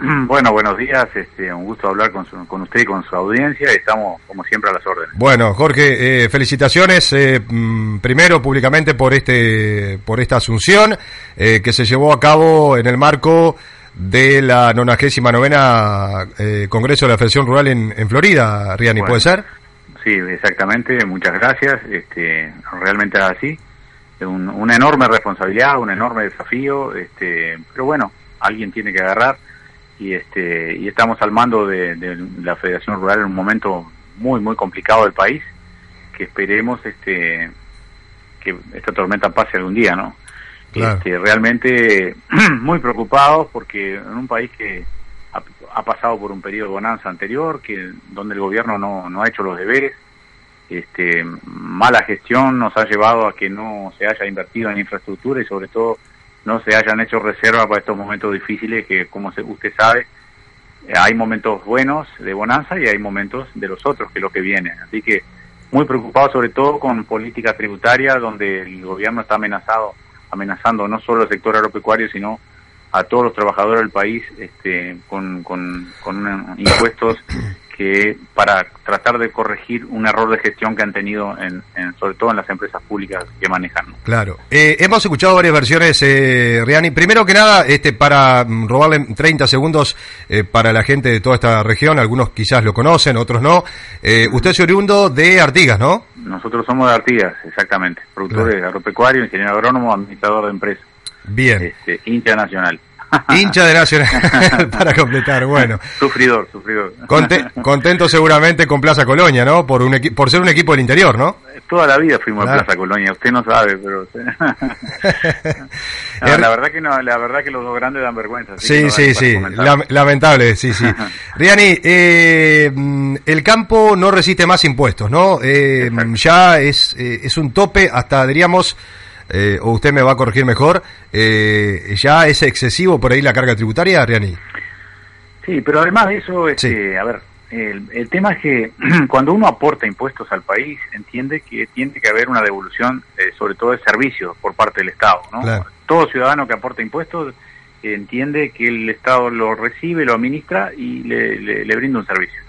Bueno, buenos días, este, un gusto hablar con, con usted y con su audiencia, estamos como siempre a las órdenes. Bueno, Jorge, eh, felicitaciones eh, mm, primero públicamente por este por esta asunción eh, que se llevó a cabo en el marco de la 99 novena Congreso de la Federación Rural en, en Florida, Riani, ¿puede ser? Sí, exactamente, muchas gracias, este, realmente es así, un, una enorme responsabilidad, un enorme desafío, este, pero bueno, alguien tiene que agarrar y este y estamos al mando de, la Federación Rural en un momento muy muy complicado del país que esperemos este que esta tormenta pase algún día no este, realmente muy preocupados porque en un país que ha, pasado por un periodo de bonanza anterior que donde el gobierno no, no ha hecho los deberes este mala gestión nos ha llevado a que no se haya invertido en infraestructura y sobre todo no se hayan hecho reservas para estos momentos difíciles que, como usted sabe, eh, hay momentos buenos de bonanza y hay momentos de los otros, que es lo que viene. Así que muy preocupado sobre todo con política tributaria, donde el gobierno está amenazado, amenazando no solo el sector agropecuario, sino a todos los trabajadores del país este, con, con, con impuestos que para tratar de corregir un error de gestión que han tenido, en, sobre todo en las empresas públicas que manejan. Claro. Eh, hemos escuchado varias versiones, eh, Riani. Primero que nada, este para robarle 30 segundos eh, para la gente de toda esta región, algunos quizás lo conocen, otros no. Eh, usted es oriundo de Artigas, ¿no? Nosotros somos de Artigas, exactamente. Productor de agropecuario, ingeniero agrónomo, administrador de empresas. Bien. Este, internacional. Hincha de Nacional, para completar, bueno. Sufridor, sufridor. contento seguramente con Plaza Colonia, ¿no? Por un por ser un equipo del interior, ¿no? Toda la vida fuimos a Plaza Colonia, usted no sabe, pero... la verdad que no, la verdad que los dos grandes dan vergüenza. Sí, sí, sí, lamentable, sí, sí. Riani, eh, el campo no resiste más impuestos, ¿no? Eh, ya es, eh, es un tope hasta, diríamos eh, o usted me va a corregir mejor, eh, ¿ya es excesivo por ahí la carga tributaria, Riani? Sí, pero además de eso, este, a ver, el, tema es que cuando uno aporta impuestos al país, entiende que tiene que haber una devolución, eh, sobre todo de servicios, por parte del Estado. ¿no? Todo ciudadano que aporta impuestos entiende que el Estado lo recibe, lo administra y le, le brinda un servicio.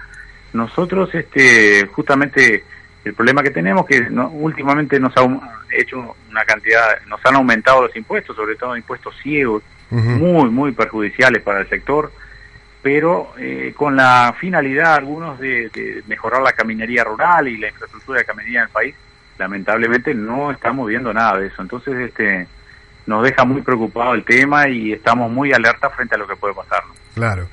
Nosotros, este, justamente, el problema que tenemos que no, últimamente nos ha hecho una cantidad, nos han aumentado los impuestos, sobre todo impuestos ciegos, muy, muy perjudiciales para el sector, pero eh, con la finalidad algunos de, mejorar la caminería rural y la infraestructura de caminería en el país, lamentablemente no estamos viendo nada de eso. Entonces, este nos deja muy preocupado el tema y estamos muy alerta frente a lo que puede pasar. Claro.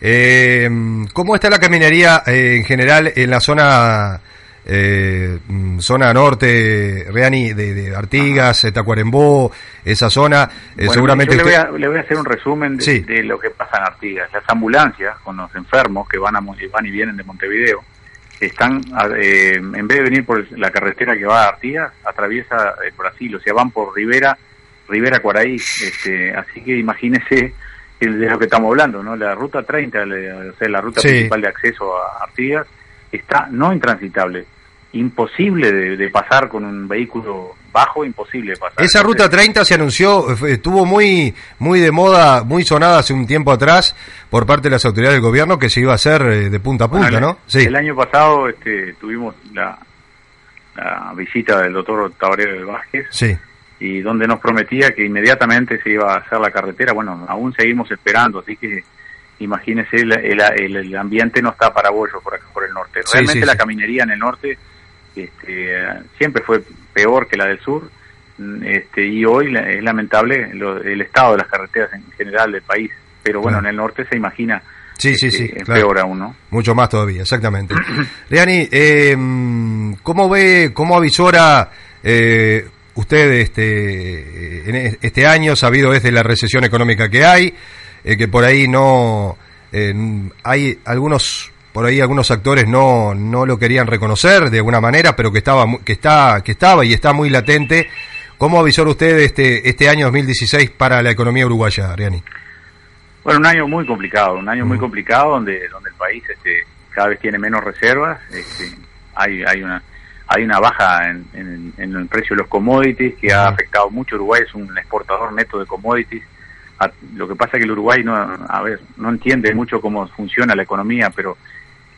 Eh, ¿Cómo está la caminería eh, en general en la zona eh, mm, zona norte, Reani, de, Artigas, Tacuarembó, esa zona, eh, seguramente... le, voy a, hacer un resumen de, lo que pasa en Artigas. Las ambulancias con los enfermos que van, a, van y vienen de Montevideo, están, eh, en vez de venir por la carretera que va a Artigas, atraviesa el Brasil, o sea, van por Rivera, Rivera Cuaraí, este, así que imagínese de lo que estamos hablando, ¿no? La ruta 30, o sea, la ruta principal de acceso a Artigas, está no intransitable, imposible de, pasar con un vehículo bajo, imposible de pasar. Esa ruta 30 se anunció, estuvo muy muy de moda, muy sonada hace un tiempo atrás por parte de las autoridades del gobierno que se iba a hacer eh, de punta a punta, ¿no? Sí. El año pasado este, tuvimos la, visita del doctor Tabarero del Vázquez. Sí. Y donde nos prometía que inmediatamente se iba a hacer la carretera. Bueno, aún seguimos esperando, así que imagínese, el, el, ambiente no está para bollo por acá, por el norte. Realmente la caminería en el norte este, siempre fue peor que la del sur este, y hoy es lamentable el estado de las carreteras en general del país, pero bueno, en el norte se imagina Sí, sí, sí. Es peor aún, ¿no? Mucho más todavía, exactamente. Riani, eh, ¿cómo ve, cómo avisora eh, usted este, en este año, sabido desde la recesión económica que hay, eh, que por ahí no hay algunos por ahí algunos actores no, no lo querían reconocer de alguna manera, pero que estaba que está que estaba y está muy latente. ¿Cómo avisó usted este este año 2016 para la economía uruguaya, Riani? Bueno, un año muy complicado, un año muy complicado donde donde el país este, cada vez tiene menos reservas, este, hay hay una hay una baja en, el precio de los commodities que ha afectado mucho. Uruguay es un exportador neto de commodities lo que pasa es que el Uruguay no, a ver, no entiende mucho cómo funciona la economía, pero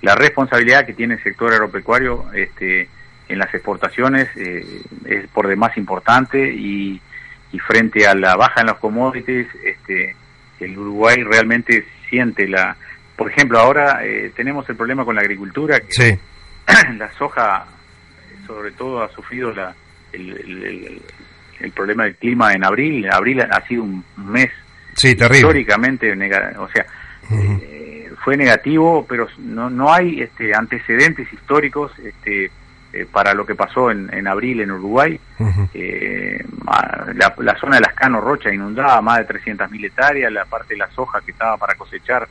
la responsabilidad que tiene el sector agropecuario este, en las exportaciones eh, es por demás importante y, y, frente a la baja en los commodities, este, el Uruguay realmente siente la... Por ejemplo, ahora eh, tenemos el problema con la agricultura, que Sí, la soja sobre todo ha sufrido la, el, el- el- el problema del clima en abril. Abril ha sido un mes sí, terrible. históricamente o sea eh, fue negativo pero no no hay este antecedentes históricos este eh, para lo que pasó en, en abril en Uruguay. Eh, la zona de las Cano Rocha inundada más de 300.000 hectáreas la parte de la soja que estaba para cosechar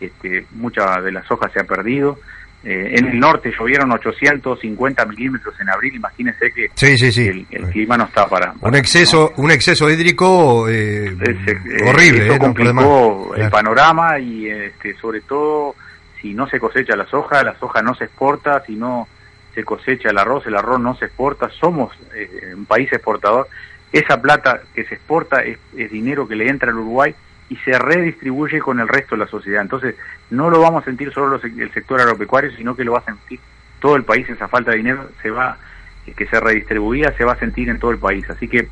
este mucha de la soja se ha perdido Eh, en el norte llovieron 850 milímetros en abril imagínense que Sí, sí, sí. el, el clima no está para, Un exceso, un exceso hídrico eh, eh, horrible. Eso eh, no, complicó el Claro. panorama y este, sobre todo si no se cosecha la soja, la soja no se exporta, si no se cosecha el arroz, el arroz no se exporta, somos eh, un país exportador, esa plata que se exporta es, es dinero que le entra al Uruguay y se redistribuye con el resto de la sociedad. Entonces, no lo vamos a sentir solo el sector agropecuario, sino que lo va a sentir todo el país, esa falta de dinero se va, eh, que se redistribuía, se va a sentir en todo el país. Así que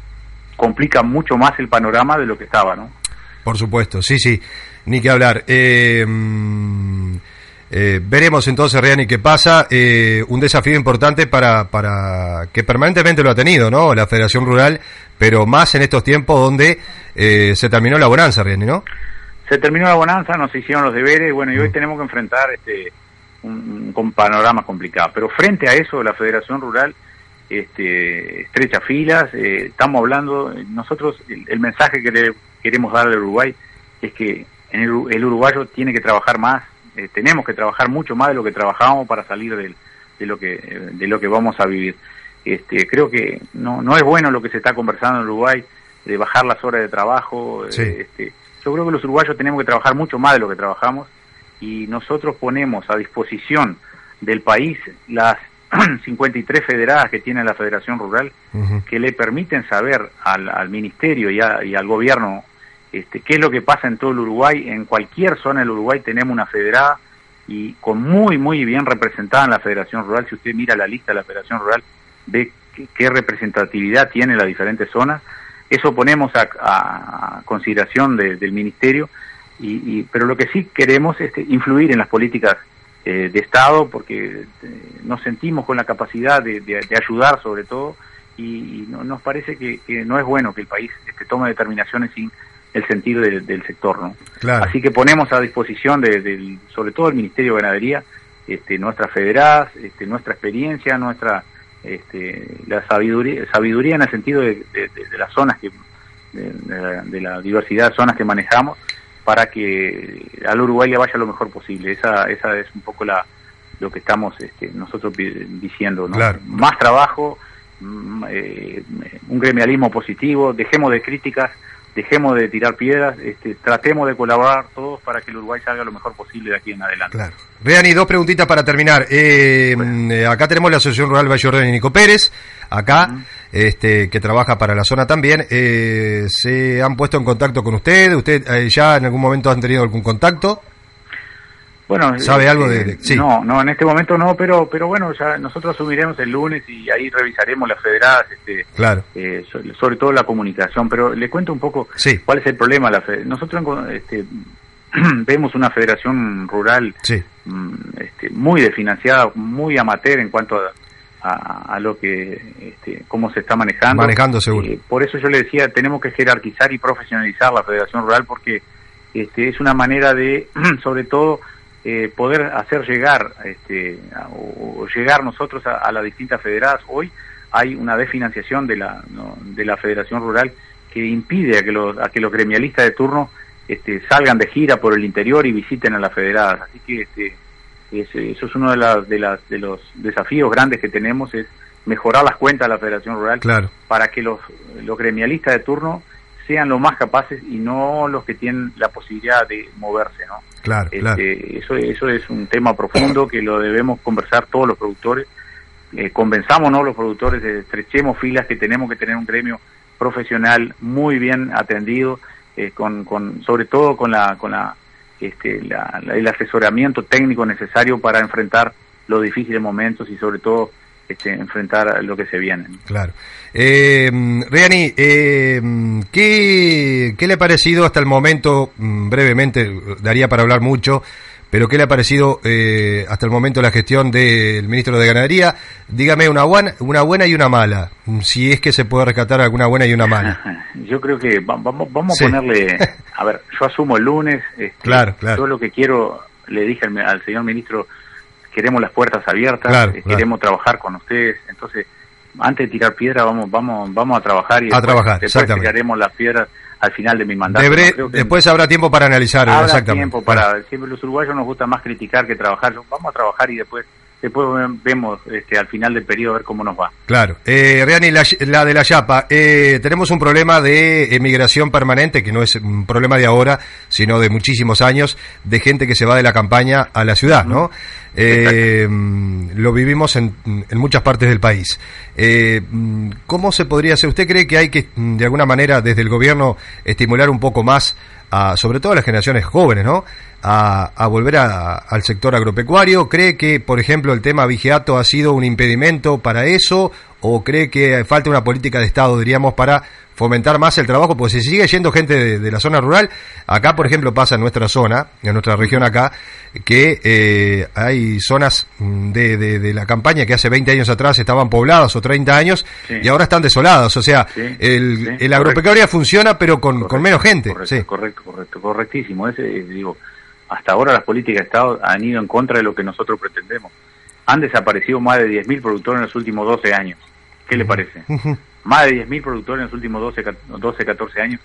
complica mucho más el panorama de lo que estaba, ¿no? Por supuesto, sí, sí, ni que hablar. Eh, mm, eh, veremos entonces, Riani, qué pasa. Eh, un desafío importante para, para que permanentemente lo ha tenido, ¿no? La Federación Rural, pero más en estos tiempos donde eh, se terminó la bonanza, Riani, ¿no? Se terminó la bonanza, nos hicieron los deberes, bueno, y hoy Mm. tenemos que enfrentar este un, un panorama complicado. Pero frente a eso, la Federación Rural este, estrecha filas, eh, estamos hablando, nosotros, el, el mensaje que le queremos dar al Uruguay es que en el, el uruguayo tiene que trabajar más, eh, tenemos que trabajar mucho más de lo que trabajábamos para salir del- de lo que de lo que vamos a vivir. Este, creo que no no es bueno lo que se está conversando en Uruguay de bajar las horas de trabajo. eh, Sí. este, yo creo que los uruguayos tenemos que trabajar mucho más de lo que trabajamos y nosotros ponemos a disposición del país las 53 federadas que tiene la Federación Rural que le permiten saber al, al ministerio y, a- y al gobierno este, qué es lo que pasa en todo el Uruguay. En cualquier zona del Uruguay tenemos una federada y con muy, muy bien representada en la Federación Rural. Si usted mira la lista de la Federación Rural, ve qué, qué representatividad tiene las diferentes zonas. Eso ponemos a, a consideración de- del ministerio, y, y- pero lo que sí queremos es este, influir en las políticas eh, de Estado porque eh, nos sentimos con la capacidad de, de- de ayudar sobre todo y, no- nos parece que, que no es bueno que el país este, tome determinaciones sin el sentido del- del sector. ¿no? Claro. Así que ponemos a disposición, de, del- sobre todo el Ministerio de Ganadería, este, nuestras federadas, este, nuestra experiencia, nuestra este, la sabiduría, sabiduría en el sentido de, de- de- de las zonas que de, la, de la diversidad de zonas que manejamos para que al Uruguay le vaya lo mejor posible. Esa, esa es un poco la lo que estamos este, nosotros diciendo. ¿no? Claro. Más trabajo, mm, eh, un gremialismo positivo, dejemos de críticas, dejemos de tirar piedras, este, tratemos de colaborar todos para que el Uruguay salga lo mejor posible de aquí en adelante. Claro. Riani, dos preguntitas para terminar. Eh, mm, eh, acá tenemos la Asociación Rural Valle Orden y Nico Pérez, acá, este, que trabaja para la zona también. Eh, ¿Se han puesto en contacto con usted? ¿Usted eh, ya en algún momento han tenido algún contacto? Bueno, ¿Sabe eh, algo de- de- sí. No, no, en este momento no, pero pero bueno, ya nosotros asumiremos el lunes y ahí revisaremos las federadas, este, Claro. eh, so- sobre, todo la comunicación. Pero le cuento un poco Sí. cuál es el problema. La nosotros este, vemos una federación rural Sí. mm, este, muy desfinanciada, muy amateur en cuanto a, a- a lo que, este, cómo se está manejando. Manejando, seguro. Eh, por eso yo le decía, tenemos que jerarquizar y profesionalizar la federación rural porque este, es una manera de, sobre todo, eh, poder hacer llegar, este, a- o, llegar nosotros a, a las distintas federadas. Hoy hay una desfinanciación de la, no, de la federación rural que impide a que los, a que los gremialistas de turno este, salgan de gira por el interior y visiten a las federadas. Así que este, es- eso es uno de, las de, las, de los desafíos grandes que tenemos, es mejorar las cuentas de la Federación Rural Claro. para que los, los gremialistas de turno sean los más capaces y no los que tienen la posibilidad de moverse, ¿no? Claro, Este, claro. Eso, eso es un tema profundo que lo debemos conversar todos los productores. Eh, convenzámonos los productores, estrechemos filas que tenemos que tener un gremio profesional muy bien atendido, eh, con, con, sobre todo con la, con la, este, la, el asesoramiento técnico necesario para enfrentar los difíciles momentos y sobre todo este, enfrentar lo que se viene. Claro. Eh, Riani, eh, ¿qué, ¿qué le ha parecido hasta el momento, mm, brevemente, daría para hablar mucho, pero ¿qué le ha parecido eh, hasta el momento la gestión del ministro de Ganadería? Dígame una buena, una buena y una mala, si es que se puede rescatar alguna buena y una mala. Yo creo que vamos, vamos a ponerle, a ver, yo asumo el lunes, este, claro, claro. yo lo que quiero, le dije al, al señor ministro, queremos las puertas abiertas, eh, queremos trabajar con ustedes, entonces antes de tirar piedra vamos vamos vamos a trabajar y a después, trabajar, después tiraremos las piedras al final de mi mandato. después habrá tiempo para analizar, habrá exactamente. tiempo para, siempre los uruguayos nos gusta más criticar que trabajar, vamos a trabajar y después después vemos este, al final del periodo a ver cómo nos va. Claro. Eh, Reani, la, de la Yapa, eh, tenemos un problema de emigración permanente, que no es un problema de ahora, sino de muchísimos años, de gente que se va de la campaña a la ciudad, ¿no? Eh, lo vivimos en, en, muchas partes del país. Eh, ¿Cómo se podría hacer? ¿Usted cree que hay que, de alguna manera, desde el gobierno, estimular un poco más, a, sobre todo a las generaciones jóvenes, ¿no? A, volver al sector agropecuario. ¿Cree que, por ejemplo, el tema vigiato ha sido un impedimento para eso? ¿O cree que falta una política de Estado, diríamos, para fomentar más el trabajo, pues si sigue yendo gente de, la zona rural, acá por ejemplo pasa en nuestra zona, en nuestra región acá, que eh, hay zonas mm, de, de, la campaña que hace 20 años atrás estaban pobladas o 30 años y ahora están desoladas, o sea, el, el agropecuaria funciona pero con, con menos gente. Correcto, correcto, correcto, correctísimo. Ese, digo, hasta ahora las políticas de Estado han ido en contra de lo que nosotros pretendemos. Han desaparecido más de 10.000 productores en los últimos 12 años. ¿Qué le parece? más de 10.000 productores en los últimos 12, 12 14 años.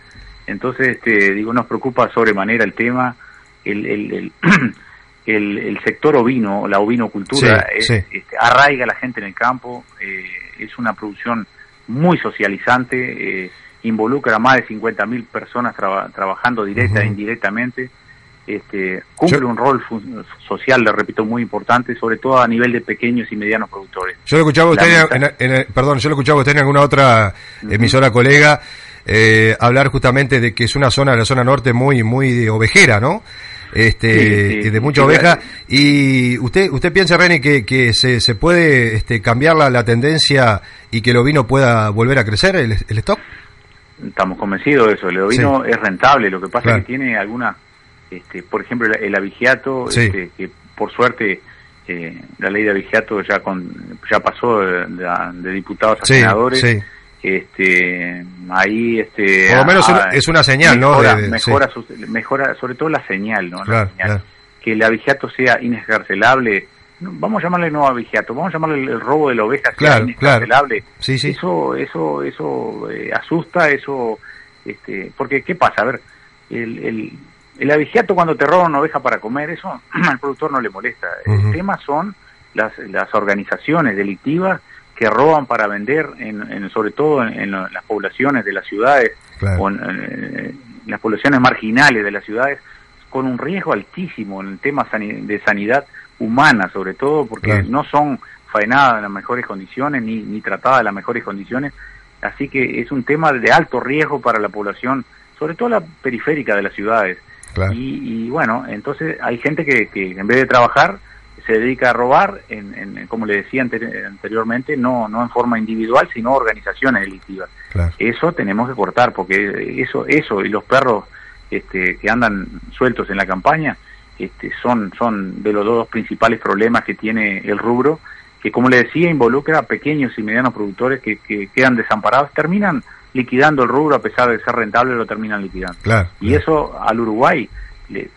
Entonces, este, digo, nos preocupa sobremanera el tema, el, el, el, el, sector ovino, la ovinocultura, Este, arraiga a la gente en el campo, eh, es una producción muy socializante, eh, involucra a más de 50.000 personas trabajando directa e indirectamente este, cumple un rol social, le repito, muy importante, sobre todo a nivel de pequeños y medianos productores. Yo lo escuchaba usted, en, perdón, yo lo escuchaba usted en alguna otra emisora colega eh, hablar justamente de que es una zona, la zona norte muy, muy ovejera, ¿no? Este, de mucha oveja. Y usted, usted piensa, René, que, que se, se puede este, cambiar la, la tendencia y que el ovino pueda volver a crecer, el, el stock? Estamos convencidos de eso. El ovino es rentable, lo que pasa es que tiene alguna este, por ejemplo, el, avigiato, este, que por suerte eh, la ley de avigiato ya con ya pasó de, diputados a senadores. Este, ahí, este, por lo menos es una señal, mejora, ¿no? mejora, mejora, sobre todo la señal, ¿no? Que el avigiato sea inescarcelable. Vamos a llamarle no avigiato, vamos a llamarle el, robo de la oveja claro, inescarcelable. Eso, eso, eso eh, asusta, eso, este, porque qué pasa, a ver, el el avigiato cuando te roban una oveja para comer, eso al productor no le molesta. El tema son las, las organizaciones delictivas que roban para vender, en, sobre todo en, las poblaciones de las ciudades o en, las poblaciones marginales de las ciudades, con un riesgo altísimo en el tema de sanidad humana, sobre todo porque no son faenadas en las mejores condiciones ni, ni tratadas en las mejores condiciones. Así que es un tema de alto riesgo para la población, sobre todo la periférica de las ciudades. Y, bueno, entonces hay gente que, que, en vez de trabajar se dedica a robar, en, como le decía anteriormente, no, no en forma individual, sino organizaciones delictivas. Eso tenemos que cortar, porque eso, eso y los perros este, que andan sueltos en la campaña este, son, son de los dos principales problemas que tiene el rubro, que como le decía, involucra a pequeños y medianos productores que, que quedan desamparados, terminan liquidando el rubro a pesar de ser rentable lo terminan liquidando. y eso al Uruguay,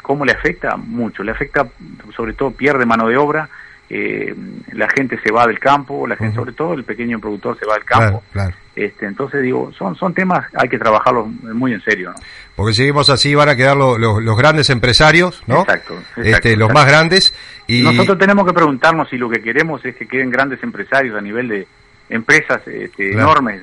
¿cómo le afecta? Mucho, le afecta sobre todo pierde mano de obra, eh, la gente se va del campo, la gente, sobre todo el pequeño productor se va del campo. Este, entonces digo, son, son temas, hay que trabajarlos muy en serio. ¿no? Porque seguimos así van a quedar los grandes empresarios, ¿no? Exacto. este, Los más grandes. y Nosotros tenemos que preguntarnos si lo que queremos es que queden grandes empresarios a nivel de empresas este, enormes.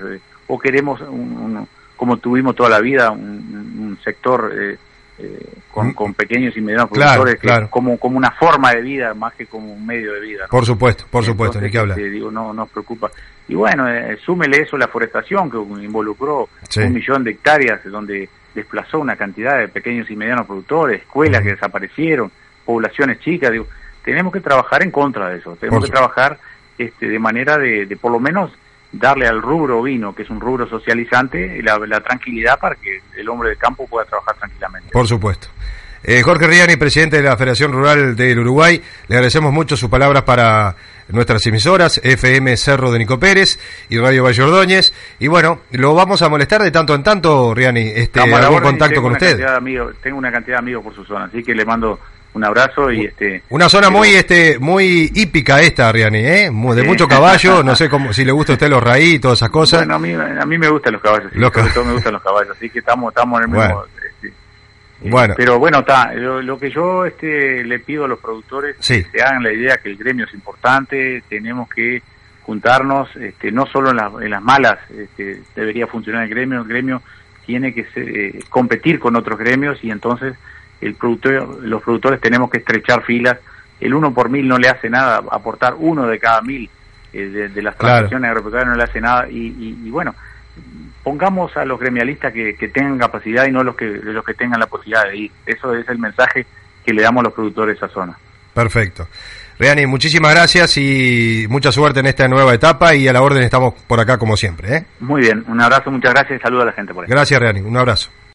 O queremos, un, como tuvimos toda la vida, un, sector eh, eh, con, mm. con, pequeños y medianos productores como como una forma de vida más que como un medio de vida. Por supuesto, por supuesto, ni que hablar. Este, digo, no nos preocupa. Y bueno, eh, súmele eso la forestación que involucró un millón de hectáreas donde desplazó una cantidad de pequeños y medianos productores, escuelas que desaparecieron, poblaciones chicas, digo, tenemos que trabajar en contra de eso, tenemos que trabajar este, de manera de, de, por lo menos darle al rubro vino, que es un rubro socializante, la, la tranquilidad para que el hombre de campo pueda trabajar tranquilamente. Por supuesto. Eh, Jorge Riani, presidente de la Federación Rural del Uruguay, le agradecemos mucho sus palabras para nuestras emisoras, FM Cerro de Nico Pérez y Radio Valle Ordóñez. Y bueno, lo vamos a molestar de tanto en tanto, Riani, este, algún contacto con usted. tengo una cantidad de amigos por su zona, así que le mando un abrazo y este una zona muy este muy hípica esta Riani eh de mucho caballo no sé cómo si le gusta a usted los raíz y todas esas cosas bueno a mí a mí me gustan los caballos los sobre todo me gustan los caballos así que estamos estamos en el mismo bueno. Pero bueno, está. Lo, que yo este, le pido a los productores que se hagan la idea que el gremio es importante, tenemos que juntarnos, este, no solo en, las malas este, debería funcionar el gremio, el gremio tiene que eh, competir con otros gremios y entonces el productor, los productores tenemos que estrechar filas. El uno por mil no le hace nada, aportar uno de cada mil eh, de, las transacciones agropecuarias no le hace nada y, y bueno, pongamos a los gremialistas que, tengan capacidad y no los que, los que tengan la posibilidad de ir. Eso es el mensaje que le damos a los productores de esa zona. Perfecto. Reani, muchísimas gracias y mucha suerte en esta nueva etapa y a la orden estamos por acá como siempre. ¿eh? Muy bien, un abrazo, muchas gracias y saludo a la gente por ahí. Gracias Reani, un abrazo.